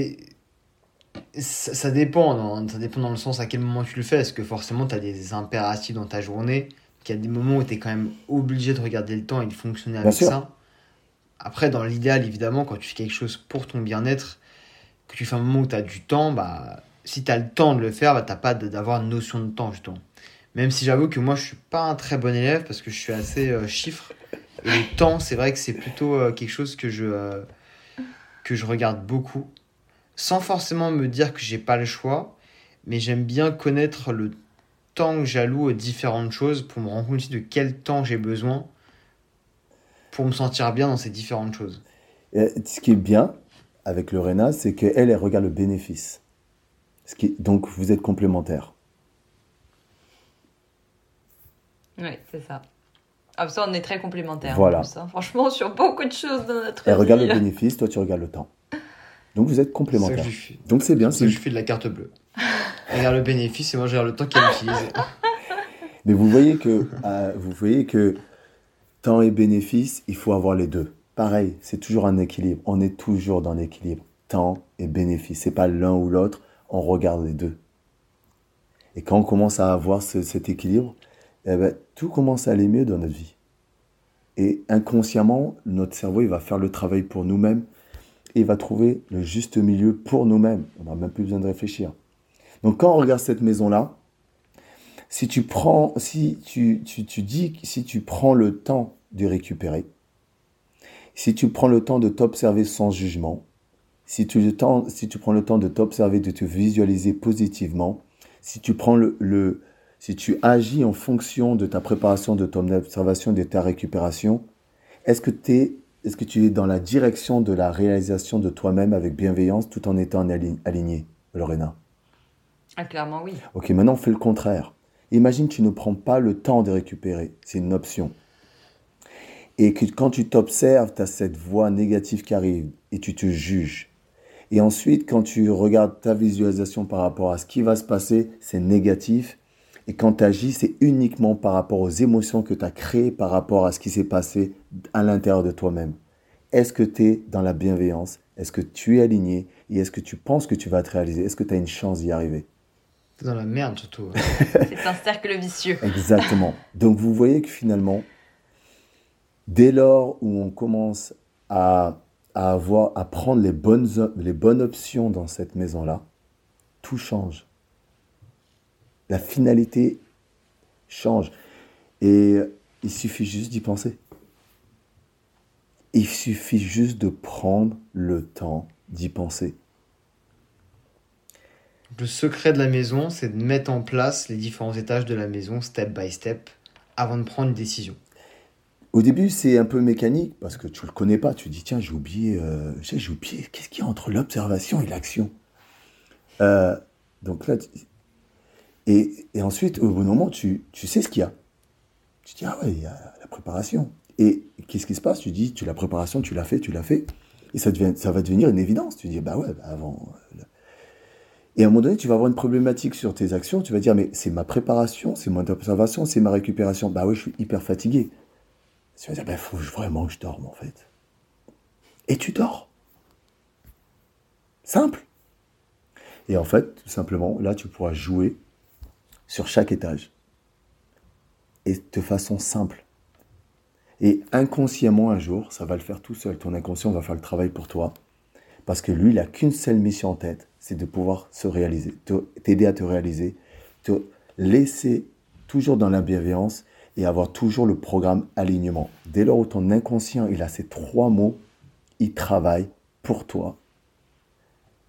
Ça, dépend, dans, ça dépend dans le sens à quel moment tu le fais. Est-ce que forcément tu as des impératifs dans ta journée qu'il y a des moments où tu es quand même obligé de regarder le temps et de fonctionner avec ça. Après, dans l'idéal, évidemment, quand tu fais quelque chose pour ton bien-être, que tu fais un moment où tu as du temps, bah, si tu as le temps de le faire, bah, tu pas de- d'avoir une notion de temps, justement. Même si j'avoue que moi, je suis pas un très bon élève parce que je suis assez euh, chiffre. Et le temps, c'est vrai que c'est plutôt euh, quelque chose que je, euh, que je regarde beaucoup. Sans forcément me dire que j'ai pas le choix, mais j'aime bien connaître le temps que j'alloue aux différentes choses pour me rendre compte aussi de quel temps j'ai besoin pour me sentir bien dans ces différentes choses.
Et ce qui est bien avec Lorena, c'est qu'elle, elle regarde le bénéfice. Ce qui, donc, vous êtes complémentaires.
Oui, c'est ça. Ah, ça, on est très complémentaires.
Voilà.
plus, hein. Franchement, sur beaucoup de choses dans notre
Elle regarde
vie.
le bénéfice, toi, tu regardes le temps. Donc, vous êtes complémentaires. Donc, c'est bien.
C'est je fais de la carte bleue. Regarde le bénéfice et moi je regarde le temps qu'elle utilise. <laughs>
Mais vous voyez que, euh, vous voyez que temps et bénéfice, il faut avoir les deux. Pareil, c'est toujours un équilibre. On est toujours dans l'équilibre. Temps et bénéfice. C'est pas l'un ou l'autre. On regarde les deux. Et quand on commence à avoir ce- cet équilibre, eh ben, tout commence à aller mieux dans notre vie. Et inconsciemment, notre cerveau, il va faire le travail pour nous-mêmes et il va trouver le juste milieu pour nous-mêmes. On n'a même plus besoin de réfléchir. Donc quand on regarde cette maison-là, si tu prends, si tu, tu, tu dis, si tu prends le temps de récupérer, si tu prends le temps de t'observer sans jugement, si tu, tu prends le temps de t'observer, de te visualiser positivement, si tu prends le, si tu agis en fonction de ta préparation, de ton observation, de ta récupération, est-ce que, t'es- est-ce que tu es dans la direction de la réalisation de toi-même avec bienveillance tout en étant ali- aligné, Lorena?
Ah, clairement, oui.
Ok, maintenant on fait le contraire. Imagine tu ne prends pas le temps de récupérer, c'est une option. Et que quand tu t'observes, tu as cette voix négative qui arrive et tu te juges. Et ensuite, quand tu regardes ta visualisation par rapport à ce qui va se passer, c'est négatif. Et quand tu agis, c'est uniquement par rapport aux émotions que tu as créées par rapport à ce qui s'est passé à l'intérieur de toi-même. Est-ce que tu es dans la bienveillance? Est-ce que tu es aligné? Et est-ce que tu penses que tu vas te réaliser? Est-ce que tu as une chance d'y arriver?
T'es dans la merde surtout. <laughs>
C'est un cercle vicieux.
Exactement. Donc vous voyez que finalement, dès lors où on commence à, à avoir, à prendre les bonnes, les bonnes options dans cette maison-là, tout change. La finalité change. Et il suffit juste d'y penser. Il suffit juste de prendre le temps d'y penser.
Le secret de la maison, c'est de mettre en place les différents étages de la maison, step by step, avant de prendre une décision.
Au début, c'est un peu mécanique parce que tu le connais pas. Tu dis, tiens, j'ai oublié, euh, j'ai oublié, qu'est-ce qu'il y a entre l'observation et l'action? Euh, Donc là, et, et ensuite, au bon moment, tu, tu sais ce qu'il y a. Tu dis, ah ouais, il y a la préparation. Et qu'est-ce qui se passe? Tu dis, tu la préparation, tu l'as fait, tu l'as fait. Et ça, devient, ça va devenir une évidence. Tu dis, bah ouais, bah avant. Et à un moment donné, tu vas avoir une problématique sur tes actions. Tu vas dire, mais c'est ma préparation, c'est mon observation, c'est ma récupération. Bah ouais, je suis hyper fatigué. Tu vas dire, il faut vraiment que je dorme en fait. Et tu dors. Simple. Et en fait, tout simplement, là, tu pourras jouer sur chaque étage. Et de façon simple. Et inconsciemment, un jour, ça va le faire tout seul. Ton inconscient va faire le travail pour toi. Parce que lui, il n'a qu'une seule mission en tête, c'est de pouvoir se réaliser, t'aider à te réaliser, te laisser toujours dans la bienveillance et avoir toujours le programme alignement. Dès lors où ton inconscient, il a ces trois mots, il travaille pour toi.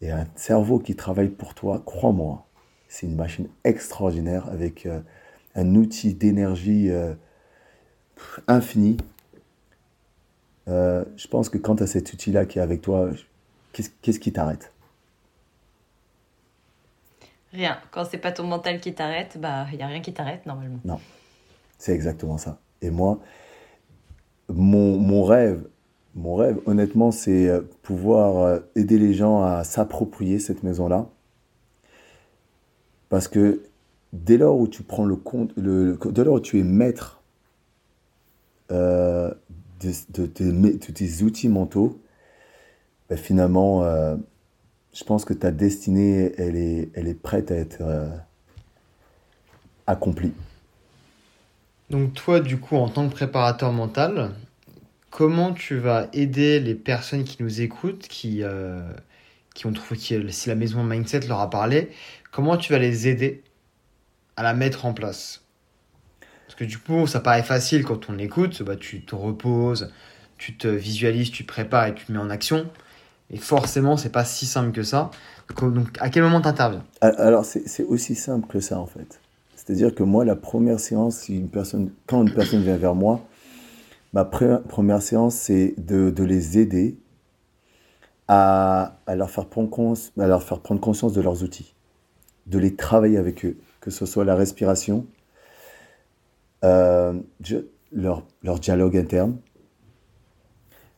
Et un cerveau qui travaille pour toi, crois-moi, c'est une machine extraordinaire avec euh, un outil d'énergie euh, infini. Euh, je pense que quand tu as cet outil-là qui est avec toi, qu'est-ce qui t'arrête?
Rien. Quand c'est pas ton mental qui t'arrête, bah, il y a rien qui t'arrête normalement.
C'est exactement ça. Et moi, mon, mon rêve, mon rêve, honnêtement, c'est euh, pouvoir euh, aider les gens à s'approprier cette maison-là. Parce que dès lors où tu prends le compte, dès lors où tu es maître euh, de, tes, outils mentaux, ben finalement, je pense que ta destinée, elle est, elle est prête à être euh, accomplie.
Donc toi, du coup, en tant que préparateur mental, comment tu vas aider les personnes qui nous écoutent, qui, euh, qui ont trouvé, qui- si la maison Mindset leur a parlé, comment tu vas les aider à la mettre en place? Parce que du coup, ça paraît facile quand on écoute, bah, tu te reposes, tu te visualises, tu te prépares et tu te mets en action. Et forcément, c'est pas si simple que ça. Donc, à quel moment t'interviens?
Al- Alors, c'est aussi simple que ça, en fait. C'est-à-dire que moi, la première séance, quand une personne vient vers moi, ma pre- première séance, c'est de, les aider à, leur faire prendre à leur faire prendre conscience de leurs outils, de les travailler avec eux, que ce soit la respiration, euh, leur dialogue interne.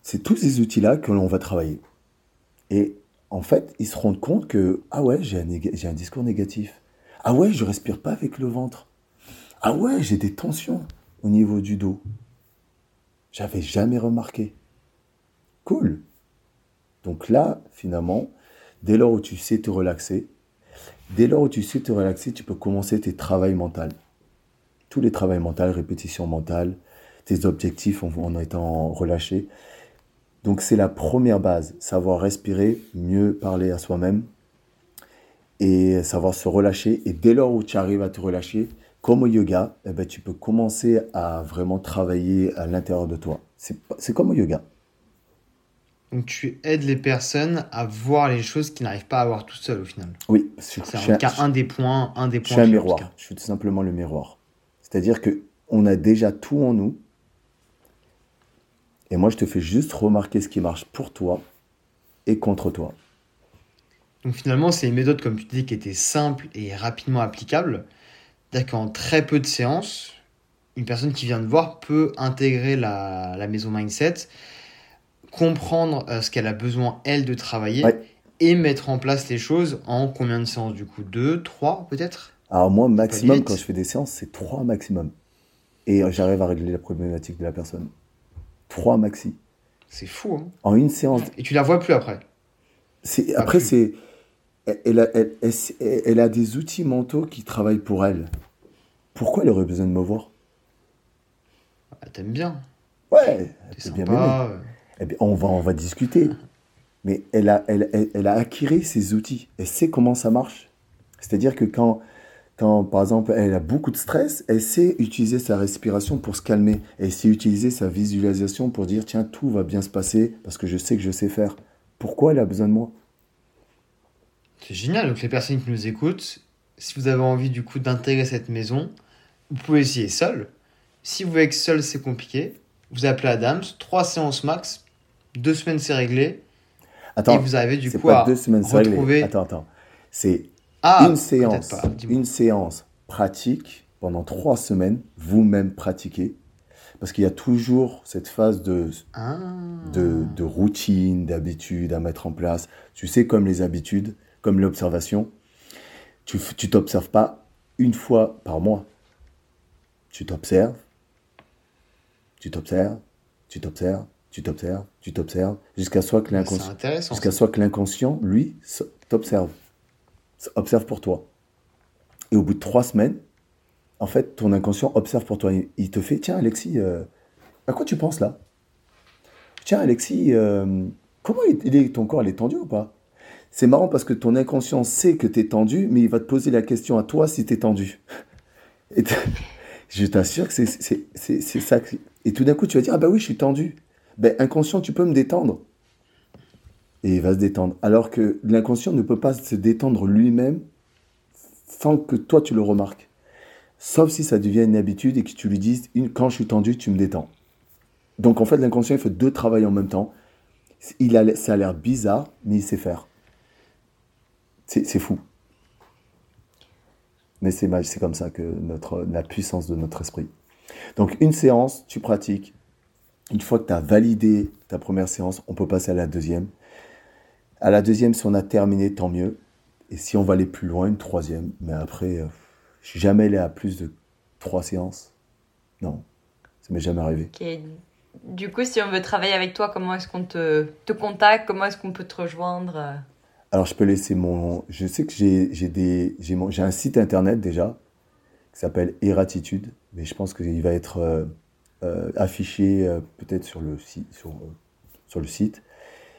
C'est tous ces outils-là que l'on va travailler. Et en fait, ils se rendent compte que, ah ouais, j'ai un, discours négatif. Ah ouais, je respire pas avec le ventre. Ah ouais, j'ai des tensions au niveau du dos. J'avais jamais remarqué. Cool. Donc là, finalement, dès lors où tu sais te relaxer, dès lors où tu sais te relaxer, tu peux commencer tes travails mentaux. Tous les travails mentaux, répétition mentale, tes objectifs en étant relâchés. Donc c'est la première base, savoir respirer, mieux parler à soi-même et savoir se relâcher. Et dès lors où tu arrives à te relâcher, comme au yoga, eh ben, tu peux commencer à vraiment travailler à l'intérieur de toi. C'est comme au yoga.
Donc tu aides les personnes à voir les choses qu'ils n'arrivent pas à voir tout seuls au final.
Oui,
C'est
un-
un des points, un des
je suis
points
un miroir. Je suis tout simplement le miroir. C'est-à-dire que on a déjà tout en nous. Et moi, je te fais juste remarquer ce qui marche pour toi et contre toi.
Donc finalement, c'est une méthode, comme tu dis, qui était simple et rapidement applicable. C'est-à-dire qu'en très peu de séances, une personne qui vient de voir peut intégrer la, la maison mindset, comprendre euh, ce qu'elle a besoin, elle, de travailler,
Ouais.
et mettre en place les choses en combien de séances du coup? Deux, trois peut-être?
Alors moi, maximum, quand je fais des séances, c'est trois maximum. Et j'arrive à régler la problématique de la personne. Trois maxi.
C'est fou, hein
En une séance.
Et tu la vois plus après.
C'est, après,
plus.
c'est, elle, elle a, elle- elle- elle- elle a des outils mentaux qui travaillent pour elle. Pourquoi elle aurait besoin de me voir?
Ah, T'aimes bien,
Ouais, elle
t'es
bien
euh.
Eh bien, on va, on va discuter. Mais elle a, elle, elle, elle a acquis ces outils. Elle sait comment ça marche. C'est-à-dire que quand, quand, par exemple, elle a beaucoup de stress, elle sait utiliser sa respiration pour se calmer. Elle sait utiliser sa visualisation pour dire, tiens, tout va bien se passer parce que je sais que je sais faire. Pourquoi elle a besoin de moi?
C'est génial. Donc les personnes qui nous écoutent, si vous avez envie du coup d'intégrer cette maison, vous pouvez essayer seul. Si vous voyez que seul c'est compliqué, vous appelez Adams, trois séances max, deux semaines c'est réglé,
Attends,
et vous arrivez du
c'est
coup
pas
à
deux semaines c'est réglé.
retrouver.
Attends, attends. C'est
Ah,
une séance,
pas,
une séance pratique pendant trois semaines, vous-même pratiquez. Parce qu'il y a toujours cette phase de,
Ah.
de, de routine, d'habitude à mettre en place. Tu sais, comme les habitudes, comme l'observation, tu tu t'observes pas une fois par mois. Tu t'observes, tu t'observes, tu t'observes, tu t'observes, tu t'observes, jusqu'à soit que l'inconscient, jusqu'à que l'inconscient, lui, t'observe, observe pour toi. Et au bout de trois semaines, en fait, ton inconscient observe pour toi. Il, te fait, tiens, Alexis, euh, à quoi tu penses là? Tiens, Alexis, euh, comment est, ton corps, il est tendu ou pas? C'est marrant parce que ton inconscient sait que tu es tendu, mais il va te poser la question à toi si tu es tendu. <laughs> Je t'assure que c'est ça. Et tout d'un coup, tu vas dire, ah bah oui, je suis tendu. Ben, inconscient, tu peux me détendre. Et il va se détendre. Alors que l'inconscient ne peut pas se détendre lui-même sans que toi, tu le remarques. Sauf si ça devient une habitude et que tu lui dises, quand je suis tendu, tu me détends. Donc en fait, l'inconscient, il fait deux travails en même temps. Il a, ça a l'air bizarre, mais il sait faire. C'est fou. Mais c'est comme ça que notre, la puissance de notre esprit. Donc une séance, tu pratiques. Une fois que tu as validé ta première séance, on peut passer à la deuxième. À la deuxième, si on a terminé, tant mieux. Et si on va aller plus loin, une troisième. Mais après, euh, je suis jamais allé à plus de trois séances. Non, ça m'est jamais arrivé.
Du coup, si on veut travailler avec toi, comment est-ce qu'on te, te contacte? Comment est-ce qu'on peut te rejoindre?
Alors, je peux laisser mon. Je sais que j'ai j'ai des j'ai mon- j'ai un site internet déjà qui s'appelle Eratitude, mais je pense qu'il va être euh, euh, affiché euh, peut-être sur le sur, sur le site.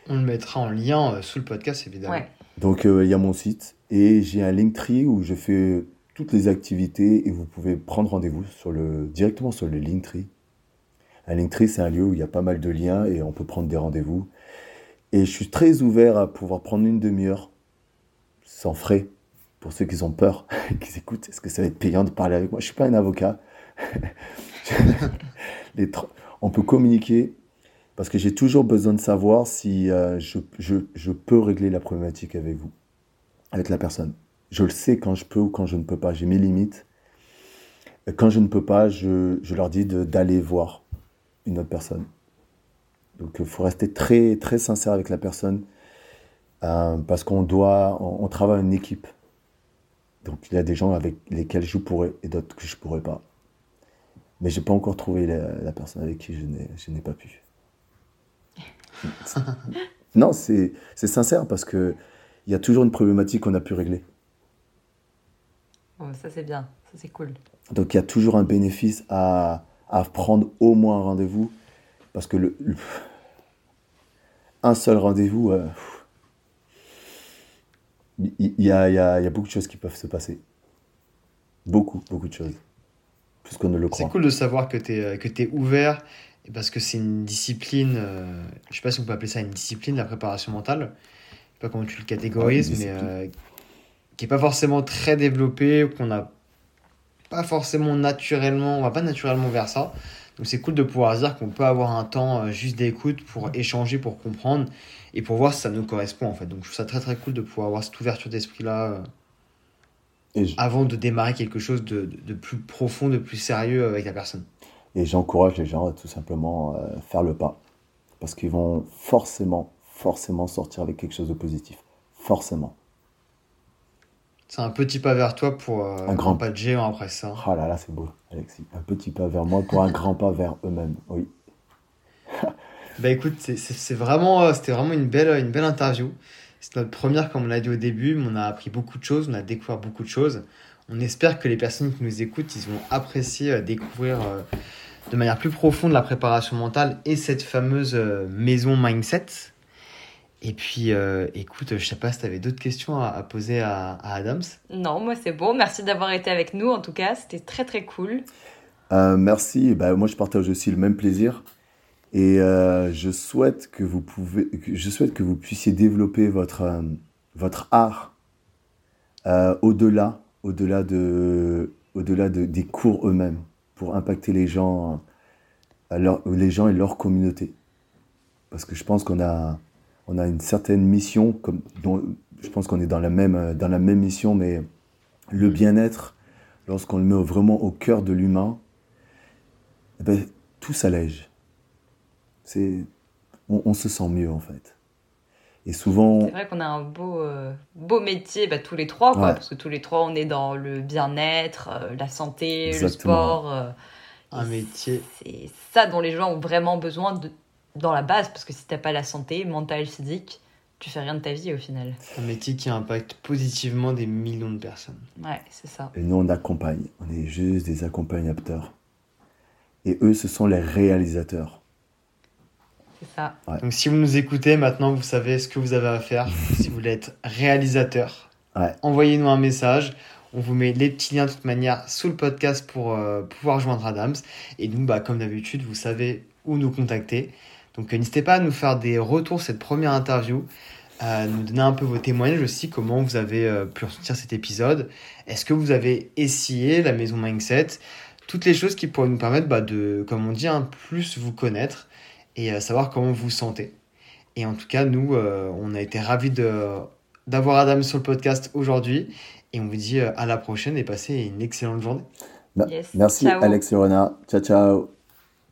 On le mettra en lien euh, sous le podcast, évidemment.
Ouais.
Donc euh, il y a mon site et j'ai un Linktree où je fais toutes les activités et vous pouvez prendre rendez-vous sur le directement sur le Linktree. Un Linktree, c'est un lieu où il y a pas mal de liens et on peut prendre des rendez-vous. Et je suis très ouvert à pouvoir prendre une demi-heure sans frais pour ceux qui ont peur, <laughs> qui écoutent. Est-ce que ça va être payant de parler avec moi? Je suis pas un avocat. <laughs> Les on peut communiquer parce que j'ai toujours besoin de savoir si euh, je, je, je peux régler la problématique avec vous, avec la personne. Je le sais quand je peux ou quand je ne peux pas. J'ai mes limites. Et quand je ne peux pas, je, je leur dis d'aller voir une autre personne. Donc il faut rester très, très sincère avec la personne euh, parce qu'on doit, on, travaille en équipe. Donc il y a des gens avec lesquels je pourrais et d'autres que je pourrais pas. Mais j'ai pas encore trouvé la, la personne avec qui je n'ai pas pu. <laughs> non, c'est, c'est sincère parce que il y a toujours une problématique qu'on a pu régler.
Ça c'est bien, ça c'est cool.
Donc il y a toujours un bénéfice à, à prendre au moins un rendez-vous parce que le, le- un seul rendez-vous, euh, il il y, a, il y a- il y a beaucoup de choses qui peuvent se passer. Beaucoup, beaucoup de choses. Plus qu'on ne le
C'est
croit.
cool de savoir que tu es, que t'es ouvert parce que c'est une discipline, euh, je sais pas si on peut appeler ça une discipline, la préparation mentale. Je sais pas comment tu le catégorises,
Ouais, une
mais euh, qui est pas forcément très développée, qu'on n'a pas forcément naturellement, on va pas naturellement vers ça. Donc c'est cool de pouvoir dire qu'on peut avoir un temps euh, juste d'écoute pour échanger, pour comprendre et pour voir si ça nous correspond en fait. Donc je trouve ça très très cool de pouvoir avoir cette ouverture d'esprit là euh,
je-
avant de démarrer quelque chose de, de- de plus profond, de plus sérieux avec la personne.
Et j'encourage les gens à tout simplement euh, faire le pas. Parce qu'ils vont forcément, forcément sortir avec quelque chose de positif. Forcément.
C'est un petit pas vers toi pour euh,
Un grand-
pas de géant après ça.
Ah là là, c'est beau, Alexis. Un petit pas vers moi pour un grand pas vers eux-mêmes. Oui. <laughs>
Bah écoute, c'est- vraiment, euh, c'était vraiment une belle, une belle interview. C'est notre première, comme on l'a dit au début, mais on a appris beaucoup de choses, on a découvert beaucoup de choses. On espère que les personnes qui nous écoutent, ils vont apprécier euh, découvrir euh, de manière plus profonde la préparation mentale et cette fameuse euh, maison mindset. Et puis, euh, écoute, je sais pas si tu avais d'autres questions à, à poser à, à Adams.
Non, moi c'est bon. Merci d'avoir été avec nous en tout cas. C'était très très cool.
Euh, merci. Bah, moi, je partage aussi le même plaisir. Et euh, je, souhaite que vous pouvez, que- je souhaite que vous puissiez développer votre, euh, votre art euh, au-delà au-delà de, au-delà de, des cours eux-mêmes pour impacter les gens, euh, les gens et leur communauté. Parce que je pense qu'on a, on a une certaine mission, comme, dont, je pense qu'on est dans la, même, euh, dans la même mission, mais le bien-être, lorsqu'on le met vraiment au cœur de l'humain, eh ben, tout s'allège. On se sent mieux en fait. Et souvent,
C'est vrai qu'on a un beau, euh, beau métier, bah, tous les trois, quoi,
Ouais.
parce que tous les trois, on est dans le bien-être, euh, la santé, le sport. euh,
Un métier.
C'est ça dont les gens ont vraiment besoin de, dans la base, parce que si t'as pas la santé mentale, physique, tu fais rien de ta vie au final.
Un métier qui impacte positivement des millions de personnes.
Ouais, c'est ça.
et nous on accompagne, on est juste des accompagnateurs. Et eux, ce sont les réalisateurs.
C'est ça.
Donc si vous nous écoutez, maintenant vous savez ce que vous avez à faire. <laughs> si vous voulez être réalisateur,
Ouais.
envoyez-nous un message. On vous met les petits liens de toute manière sous le podcast pour euh, pouvoir joindre Adams. Et nous, bah, comme d'habitude, vous savez où nous contacter. Donc euh, n'hésitez pas à nous faire des retours cette première interview, à nous donner un peu vos témoignages aussi, comment vous avez euh, pu ressentir cet épisode. Est-ce que vous avez essayé la maison Mindset? Toutes les choses qui pourraient nous permettre bah, de, comme on dit, hein, plus vous connaître et euh, savoir comment vous vous sentez. Et en tout cas, nous, euh, on a été ravis de, d'avoir Adam sur le podcast aujourd'hui. Et on vous dit euh, à la prochaine et passez une excellente journée.
Yes.
Merci
Ciao.
Alex et Rona. Ciao ciao.